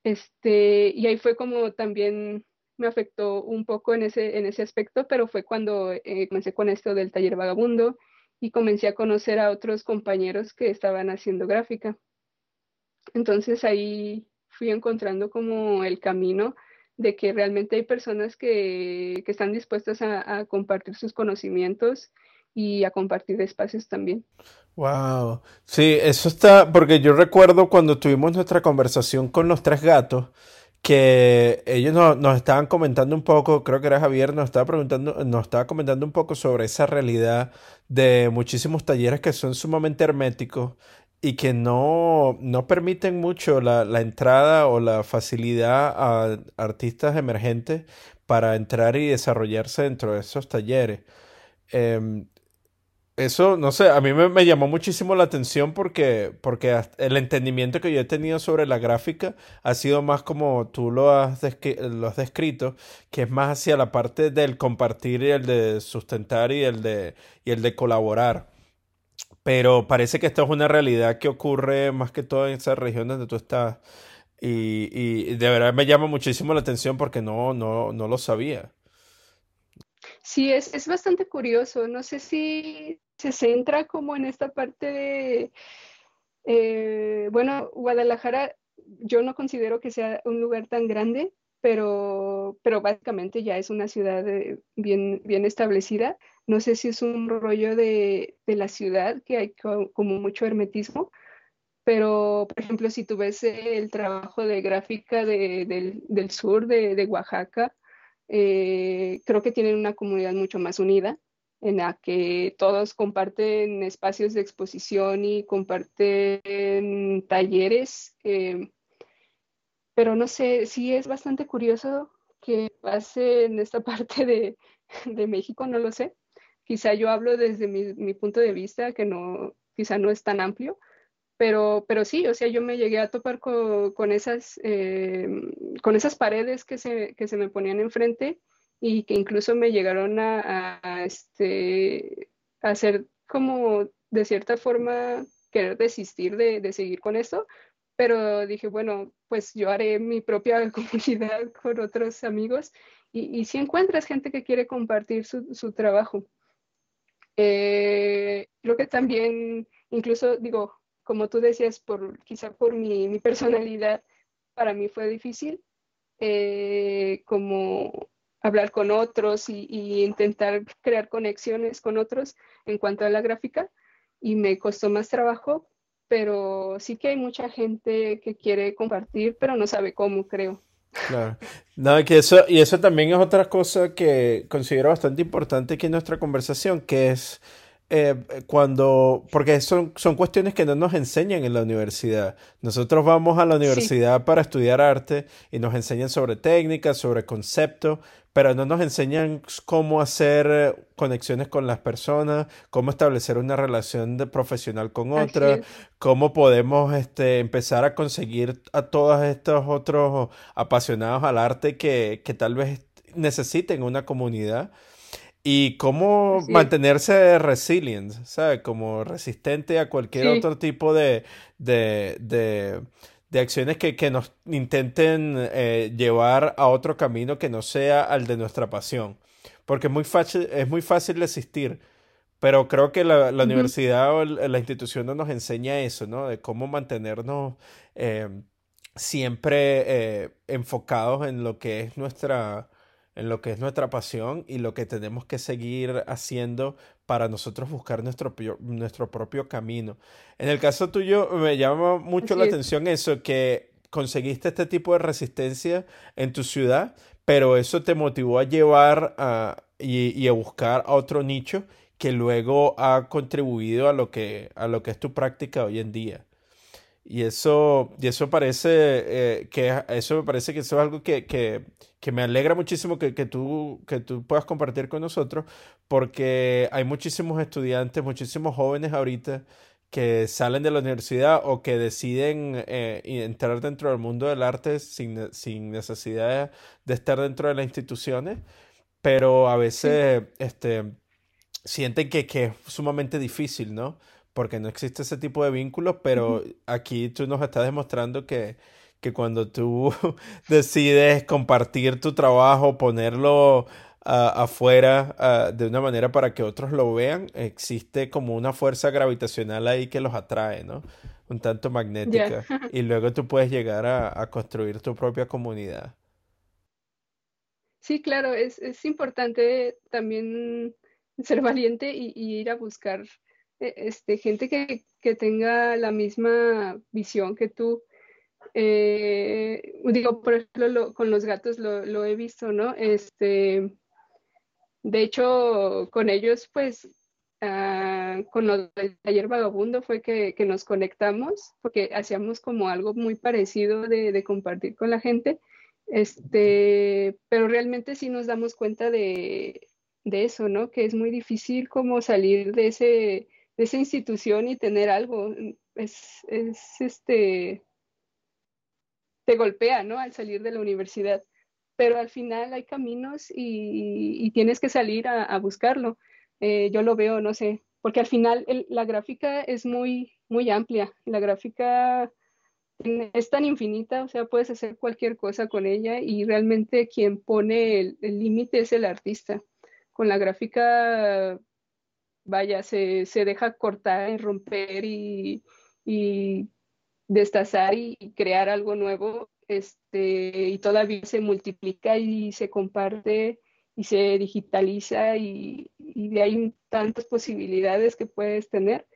Speaker 1: Este, y ahí fue como también me afectó un poco en ese, en ese aspecto, pero fue cuando eh, comencé con esto del taller vagabundo y comencé a conocer a otros compañeros que estaban haciendo gráfica. Entonces ahí fui encontrando como el camino de que realmente hay personas que, están dispuestas a, compartir sus conocimientos y a compartir espacios también.
Speaker 2: Wow, sí, eso está, porque yo recuerdo cuando tuvimos nuestra conversación con los tres gatos, que ellos nos, estaban comentando un poco, creo que era Javier, nos estaba preguntando, nos estaba comentando un poco sobre esa realidad de muchísimos talleres que son sumamente herméticos y que no, no permiten mucho la, la, entrada o la facilidad a artistas emergentes para entrar y desarrollarse dentro de esos talleres. Em, eso, no sé, a mí me, llamó muchísimo la atención porque, porque el entendimiento que yo he tenido sobre la gráfica ha sido más como tú lo has, lo has descrito, que es más hacia la parte del compartir y el de sustentar y el de, y el de colaborar. Pero parece que esto es una realidad que ocurre más que todo en esa región donde tú estás. Y, y de verdad me llama muchísimo la atención porque no, no, no lo sabía.
Speaker 1: Sí, es, es bastante curioso. No sé si se centra como en esta parte de, eh, bueno, Guadalajara yo no considero que sea un lugar tan grande, pero, pero básicamente ya es una ciudad eh, bien, bien establecida. No sé si es un rollo de, la ciudad, que hay como mucho hermetismo, pero por ejemplo, si tú ves el trabajo de gráfica del, sur, de, Oaxaca, eh, creo que tienen una comunidad mucho más unida, en la que todos comparten espacios de exposición y comparten talleres. Eh, pero no sé, sí es bastante curioso que pase en esta parte de, de México, no lo sé. Quizá yo hablo desde mi, punto de vista, que no, quizá no es tan amplio, pero, pero sí, o sea, yo me llegué a topar con, esas, eh, con esas paredes que se, que se me ponían enfrente y que incluso me llegaron a, este, hacer como de cierta forma querer desistir de, de seguir con esto, pero dije, bueno, pues yo haré mi propia comunidad con otros amigos y, y si encuentras gente que quiere compartir su, su trabajo. Eh, creo que también, incluso digo, como tú decías, por, quizá por mi, mi personalidad, para mí fue difícil eh, como hablar con otros y, y, intentar crear conexiones con otros en cuanto a la gráfica y me costó más trabajo, pero sí que hay mucha gente que quiere compartir, pero no sabe cómo, creo.
Speaker 2: Claro. No, que eso, y eso también es otra cosa que considero bastante importante aquí en nuestra conversación, que es eh, cuando, porque son, son cuestiones que no nos enseñan en la universidad. Nosotros vamos a la universidad para estudiar arte y nos enseñan sobre técnicas, sobre conceptos, pero no nos enseñan cómo hacer eh, conexiones con las personas, cómo establecer una relación de profesional con otra, cómo podemos este, empezar a conseguir a todos estos otros apasionados al arte que, que tal vez necesiten una comunidad y cómo mantenerse resilient, ¿sabes? Como resistente a cualquier otro tipo de, de, de de acciones que, que nos intenten eh, llevar a otro camino que no sea al de nuestra pasión. Porque es muy fácil, es muy fácil resistir, pero creo que la, la universidad o la institución no nos enseña eso, ¿no? De cómo mantenernos eh, siempre eh, enfocados en lo que es nuestra, en lo que es nuestra pasión y lo que tenemos que seguir haciendo para nosotros buscar nuestro, nuestro propio camino. En el caso tuyo, me llama mucho la atención eso, que conseguiste este tipo de resistencia en tu ciudad, pero eso te motivó a llevar a, y, y, a buscar a otro nicho que luego ha contribuido a lo que, a lo que es tu práctica hoy en día. Y eso, y eso parece eh, que eso me parece que eso es algo que, que, que me alegra muchísimo que, que, tú, que tú puedas compartir con nosotros, porque hay muchísimos estudiantes, muchísimos jóvenes ahorita que salen de la universidad o que deciden eh, entrar dentro del mundo del arte sin, sin necesidad de estar dentro de las instituciones, pero a veces este, sienten que, que es sumamente difícil, ¿no? Porque no existe ese tipo de vínculos, pero aquí tú nos estás demostrando que, que cuando tú decides compartir tu trabajo, ponerlo afuera de una manera para que otros lo vean, existe como una fuerza gravitacional ahí que los atrae, ¿no? Un tanto magnética. Y luego tú puedes llegar a, construir tu propia comunidad.
Speaker 1: Sí, claro, es, es importante también ser valiente y ir a buscar este, gente que, que tenga la misma visión que tú. Eh, digo, por ejemplo, con los gatos lo, lo, he visto, ¿no? Este, de hecho, con ellos, pues, uh, con lo del taller vagabundo fue que, que, nos conectamos, porque hacíamos como algo muy parecido de, de, compartir con la gente, este, pero realmente sí nos damos cuenta de, de eso, ¿no? Que es muy difícil como salir de ese de esa institución y tener algo. Es, es este, te golpea, ¿no? Al salir de la universidad. Pero al final hay caminos y, tienes que salir a, buscarlo. Eh, yo lo veo, no sé, porque al final la gráfica es muy, muy amplia. La gráfica es tan infinita, o sea, puedes hacer cualquier cosa con ella y realmente quien pone el límite es el artista. Con la gráfica vaya, se, deja cortar y romper y, destazar y, crear algo nuevo, este, y todavía se multiplica y se comparte y se digitaliza y, y ahí tantas posibilidades que puedes tener.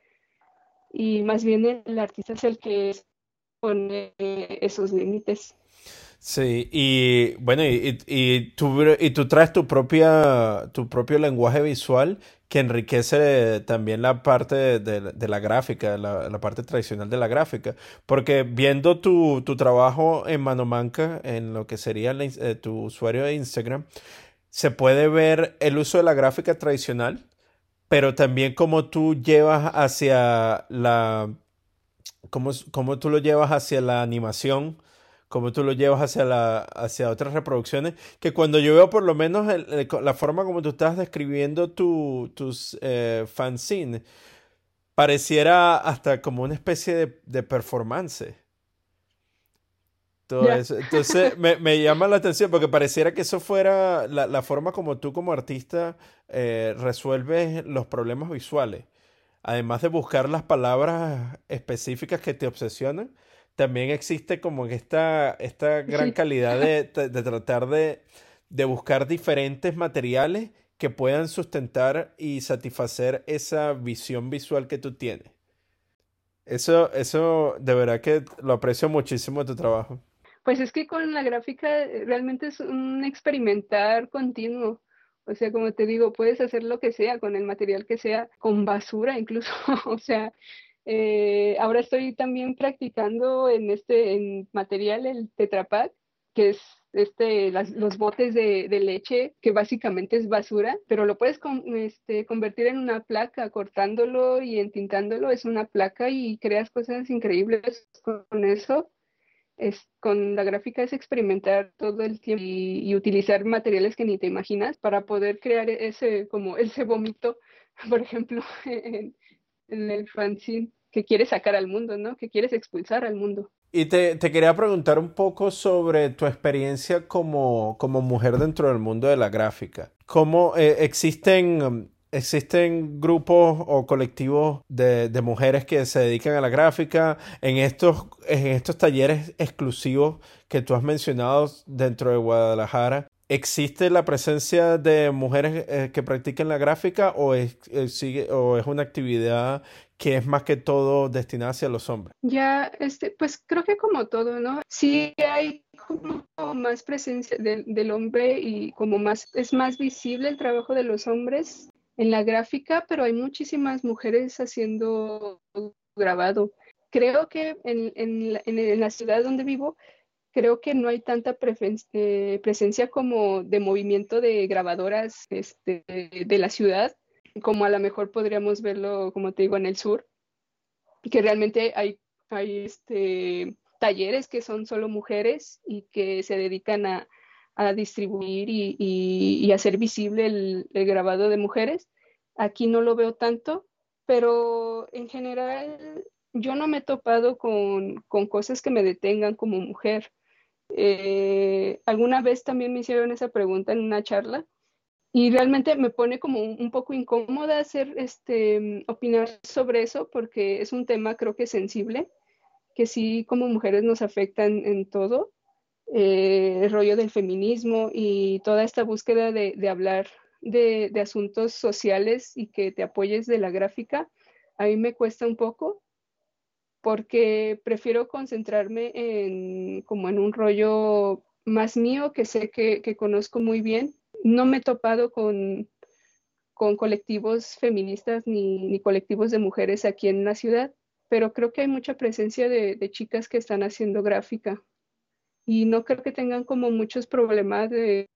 Speaker 1: Y más bien el artista es el que pone esos límites.
Speaker 2: Sí, y bueno, y, y, tú, y tú traes tu propia, tu propio lenguaje visual que enriquece también la parte de, la gráfica, la, parte tradicional de la gráfica. Porque viendo tu, trabajo en Manomanca, en lo que sería eh, tu usuario de Instagram, se puede ver el uso de la gráfica tradicional, pero también cómo tú llevas hacia la... cómo, cómo tú lo llevas hacia la animación cómo tú lo llevas hacia, la, hacia otras reproducciones, que cuando yo veo por lo menos la forma como tú estás describiendo tu, tus eh, fanzines, pareciera hasta como una especie de, de performance. Todo eso. Entonces me, me, llama la atención porque pareciera que eso fuera la, la forma como tú como artista eh, resuelves los problemas visuales. Además de buscar las palabras específicas que te obsesionan, también existe como esta, esta gran calidad de, tratar de, buscar diferentes materiales que puedan sustentar y satisfacer esa visión visual que tú tienes. Eso, eso de verdad que lo aprecio muchísimo de tu trabajo.
Speaker 1: Pues es que con la gráfica eh, realmente es un experimentar continuo. O sea, como te digo, puedes hacer lo que sea con el material que sea, con basura incluso. o sea, eh, ahora estoy también practicando en este material el Tetrapack, que es este, los botes de, leche, que básicamente es basura, pero lo puedes este, convertir en una placa, cortándolo y entintándolo, es una placa y creas cosas increíbles con eso. Es, con la gráfica es experimentar todo el tiempo y, utilizar materiales que ni te imaginas para poder crear ese, como ese vómito, por ejemplo, en, en el fanzine que quieres sacar al mundo, ¿no? Que quieres expulsar al mundo.
Speaker 2: Y te, te, quería preguntar un poco sobre tu experiencia como, como mujer dentro del mundo de la gráfica. ¿Cómo eh, existen, existen grupos o colectivos de, de, mujeres que se dedican a la gráfica en estos, en estos talleres exclusivos que tú has mencionado dentro de Guadalajara? ¿Existe la presencia de mujeres eh, que practiquen la gráfica o es, eh, sigue, o es una actividad que es más que todo destinada hacia los hombres?
Speaker 1: Ya, este, pues creo que como todo, ¿no? Sí hay como más presencia del hombre y como más, es más visible el trabajo de los hombres en la gráfica, pero hay muchísimas mujeres haciendo grabado. Creo que en, en, la, ciudad donde vivo, creo que no hay tanta eh, presencia como de movimiento de grabadoras este, de la ciudad, como a lo mejor podríamos verlo, como te digo, en el sur, que realmente hay, este, talleres que son solo mujeres y que se dedican a, a distribuir y, hacer visible el, grabado de mujeres. Aquí no lo veo tanto, pero en general yo no me he topado con cosas que me detengan como mujer. Eh, alguna vez también me hicieron esa pregunta en una charla y realmente me pone como un, poco incómoda hacer este opinar sobre eso porque es un tema creo que sensible que sí como mujeres nos afectan en todo eh, el rollo del feminismo y toda esta búsqueda de, hablar de, asuntos sociales y que te apoyes de la gráfica, a mí me cuesta un poco porque prefiero concentrarme en como en un rollo más mío que sé que, conozco muy bien. No me he topado con, con colectivos feministas ni, colectivos de mujeres aquí en la ciudad, pero creo que hay mucha presencia de chicas que están haciendo gráfica y no creo que tengan como muchos problemas de,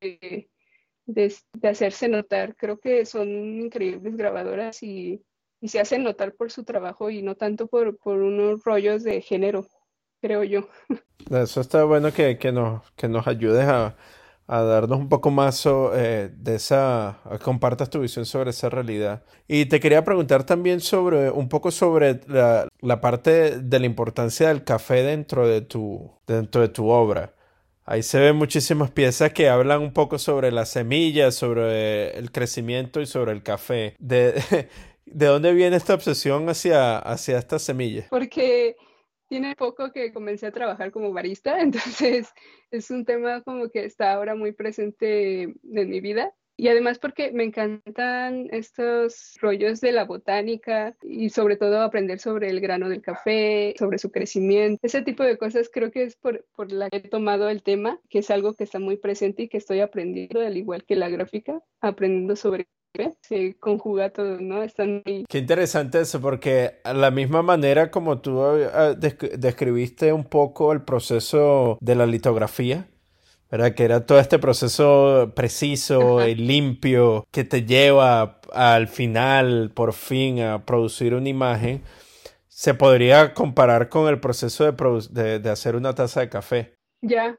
Speaker 1: de, hacerse notar. Creo que son increíbles grabadoras y, y, se hacen notar por su trabajo y no tanto por, por unos rollos de género, creo yo.
Speaker 2: Eso está bueno que, que, nos, que nos ayudes a, a darnos un poco más eh, de esa, compartas tu visión sobre esa realidad. Y te quería preguntar también sobre, un poco sobre la, la, parte de la importancia del café dentro de tu, dentro de tu obra. Ahí se ven muchísimas piezas que hablan un poco sobre las semillas, sobre el crecimiento y sobre el café. ¿De, de dónde viene esta obsesión hacia, hacia estas semillas?
Speaker 1: Porque tiene poco que comencé a trabajar como barista, entonces es un tema como que está ahora muy presente en mi vida. Y además porque me encantan estos rollos de la botánica y sobre todo aprender sobre el grano del café, sobre su crecimiento. Ese tipo de cosas creo que es por, por la que he tomado el tema, que es algo que está muy presente y que estoy aprendiendo, al igual que la gráfica, aprendiendo sobre se conjuga todo, ¿no? Están
Speaker 2: Qué interesante eso, porque a la misma manera como tú ah, describiste un poco el proceso de la litografía, ¿verdad? Que era todo este proceso preciso y limpio que te lleva al final, por fin, a producir una imagen, se podría comparar con el proceso de, de, hacer una taza de café.
Speaker 1: Ya,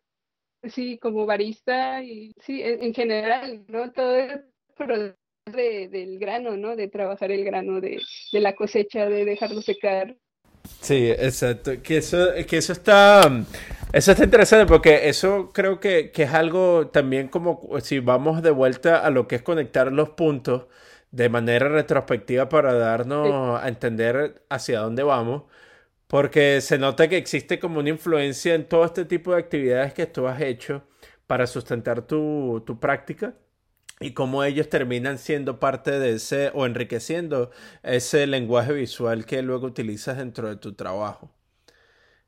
Speaker 1: sí, como barista y sí, en, general, ¿no? Todo el del grano, ¿no? De trabajar el grano, de, de, la cosecha, de dejarlo secar.
Speaker 2: Sí, exacto. Que eso, que eso está, eso está interesante porque eso creo que, que es algo también como si vamos de vuelta a lo que es conectar los puntos de manera retrospectiva para darnos a entender hacia dónde vamos. Porque se nota que existe como una influencia en todo este tipo de actividades que tú has hecho para sustentar tu, tu práctica y cómo ellos terminan siendo parte de ese o enriqueciendo ese lenguaje visual que luego utilizas dentro de tu trabajo.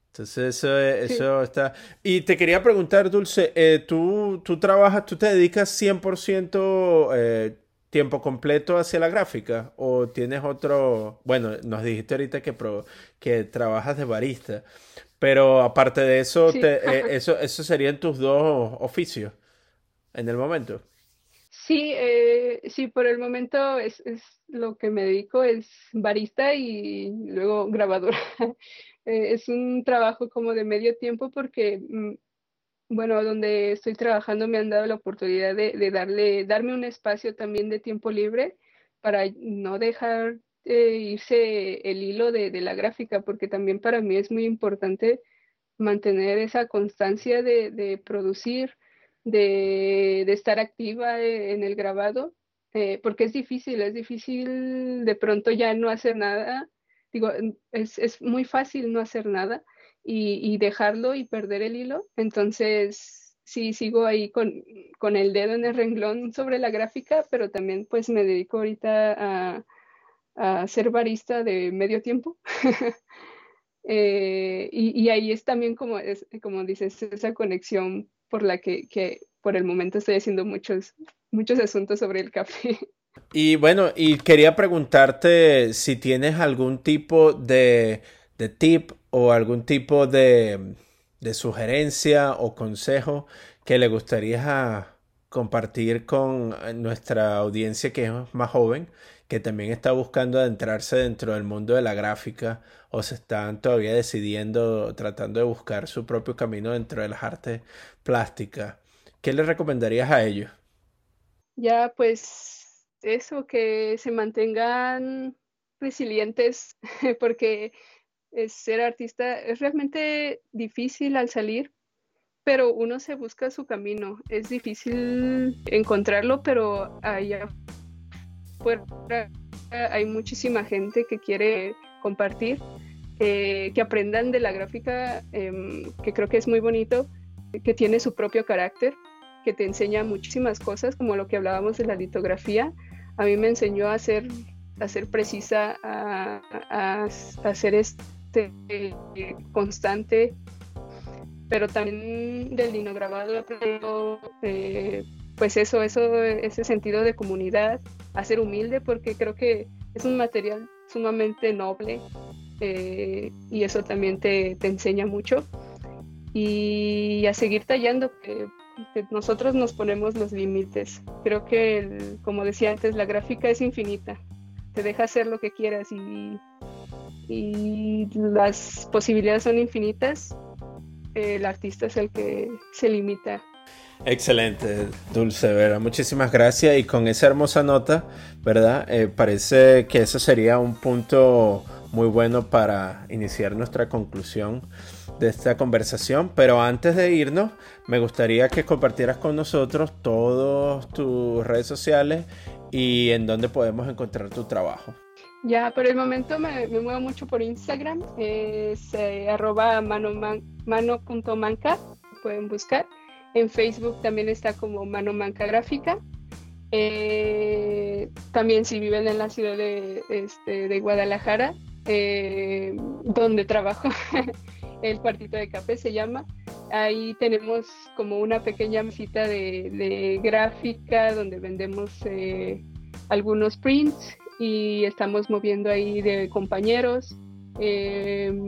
Speaker 2: Entonces eso, eso está... Y te quería preguntar, Dulce, eh, ¿tú, ¿tú, trabajas, tú te dedicas 100% eh, tiempo completo hacia la gráfica o tienes otro, bueno, nos dijiste ahorita que, que trabajas de barista, pero aparte de eso, eh, eso, eso serían tus dos oficios en el momento.
Speaker 1: Sí, eh, sí, por el momento es, es, lo que me dedico, es barista y luego grabadora. Eh, es un trabajo como de medio tiempo porque, mm, bueno, donde estoy trabajando me han dado la oportunidad de, de darle, darme un espacio también de tiempo libre para no dejar eh, irse el hilo de, de, la gráfica, porque también para mí es muy importante mantener esa constancia de, de producir de, estar activa e, en el grabado, eh, porque es difícil, es difícil de pronto ya no hacer nada. Digo, es, es muy fácil no hacer nada y, y, dejarlo y perder el hilo. Entonces, sí sigo ahí con, con, el dedo en el renglón sobre la gráfica, pero también pues me dedico ahorita a, a ser barista de medio tiempo. Eh, y, ahí es también como, es, como dices, esa conexión por la que, que, por el momento estoy haciendo muchos, muchos asuntos sobre el café.
Speaker 2: Y bueno, y quería preguntarte si tienes algún tipo de, de tip o algún tipo de, de sugerencia o consejo que le gustaría compartir con nuestra audiencia que es más joven, que también está buscando adentrarse dentro del mundo de la gráfica o se están todavía decidiendo, tratando de buscar su propio camino dentro de las artes plásticas. ¿Qué le recomendarías a ellos?
Speaker 1: Ya, pues eso, que se mantengan resilientes, porque ser artista es realmente difícil al salir, pero uno se busca su camino. Es difícil encontrarlo, pero allá afuera hay muchísima gente que quiere compartir, que aprendan de la gráfica, em, que creo que es muy bonito, que tiene su propio carácter, que te enseña muchísimas cosas, como lo que hablábamos de la litografía. A mí me enseñó a ser, a ser precisa, a, ser este, constante, pero también del linograbado eh, pues eso, eso, ese sentido de comunidad, a ser humilde, porque creo que es un material sumamente noble eh, y eso también te, te, enseña mucho. Y a seguir tallando, que, nosotros nos ponemos los límites. Creo que, como decía antes, la gráfica es infinita, te deja hacer lo que quieras y, y las posibilidades son infinitas el artista es el que se limita.
Speaker 2: Excelente, Dulce Vera. Muchísimas gracias. Y con esa hermosa nota, ¿verdad? Eh, parece que eso sería un punto muy bueno para iniciar nuestra conclusión de esta conversación. Pero antes de irnos, me gustaría que compartieras con nosotros todas tus redes sociales y en dónde podemos encontrar tu trabajo.
Speaker 1: Ya, por el momento me, muevo mucho por Instagram, es eh, arroba mano.manca, pueden buscar. En Facebook también está como Mano Manca Gráfica. Eh, también si viven en la ciudad de, este, Guadalajara, eh, donde trabajo, el cuartito de café se llama. Ahí tenemos como una pequeña mesita de, gráfica donde vendemos algunos prints y estamos moviendo ahí de compañeros. Eh,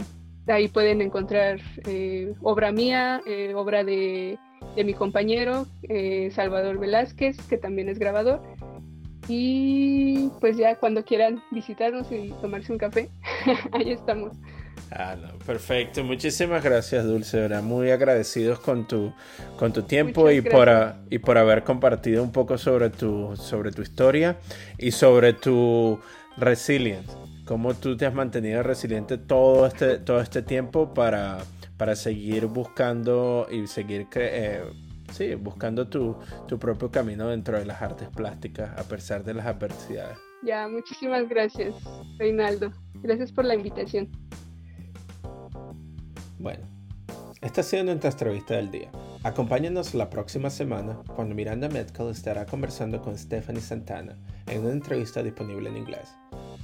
Speaker 1: ahí pueden encontrar eh, obra mía, eh, obra de, de, mi compañero Salvador Velázquez, que también es grabador. Y pues ya cuando quieran visitarnos y tomarse un café, ahí estamos.
Speaker 2: Ah, perfecto. Muchísimas gracias, Dulce. Muy agradecidos con tu, con tu tiempo y por, y por haber compartido un poco sobre tu, sobre tu historia y sobre tu resilience. Cómo tú te has mantenido resiliente todo este, todo este tiempo para, para seguir buscando y seguir eh, sí, buscando tu, tu propio camino dentro de las artes plásticas a pesar de las adversidades.
Speaker 1: Ya, muchísimas gracias, Reinaldo. Gracias por la invitación.
Speaker 2: Bueno, esta ha sido nuestra entrevista del día. Acompáñanos la próxima semana cuando Miranda Metcalf estará conversando con Stephanie Santana en una entrevista disponible en inglés.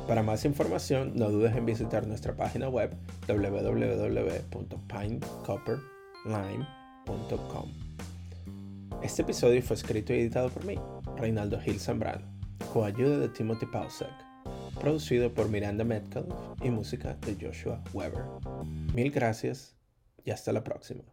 Speaker 2: Para más información, no dudes en visitar nuestra página web www.pinecopperlime.com. Este episodio fue escrito y editado por mí, Reinaldo Gil Zambrano, con ayuda de Timothy Pausek, producido por Miranda Metcalf y música de Joshua Weber. Mil gracias y hasta la próxima.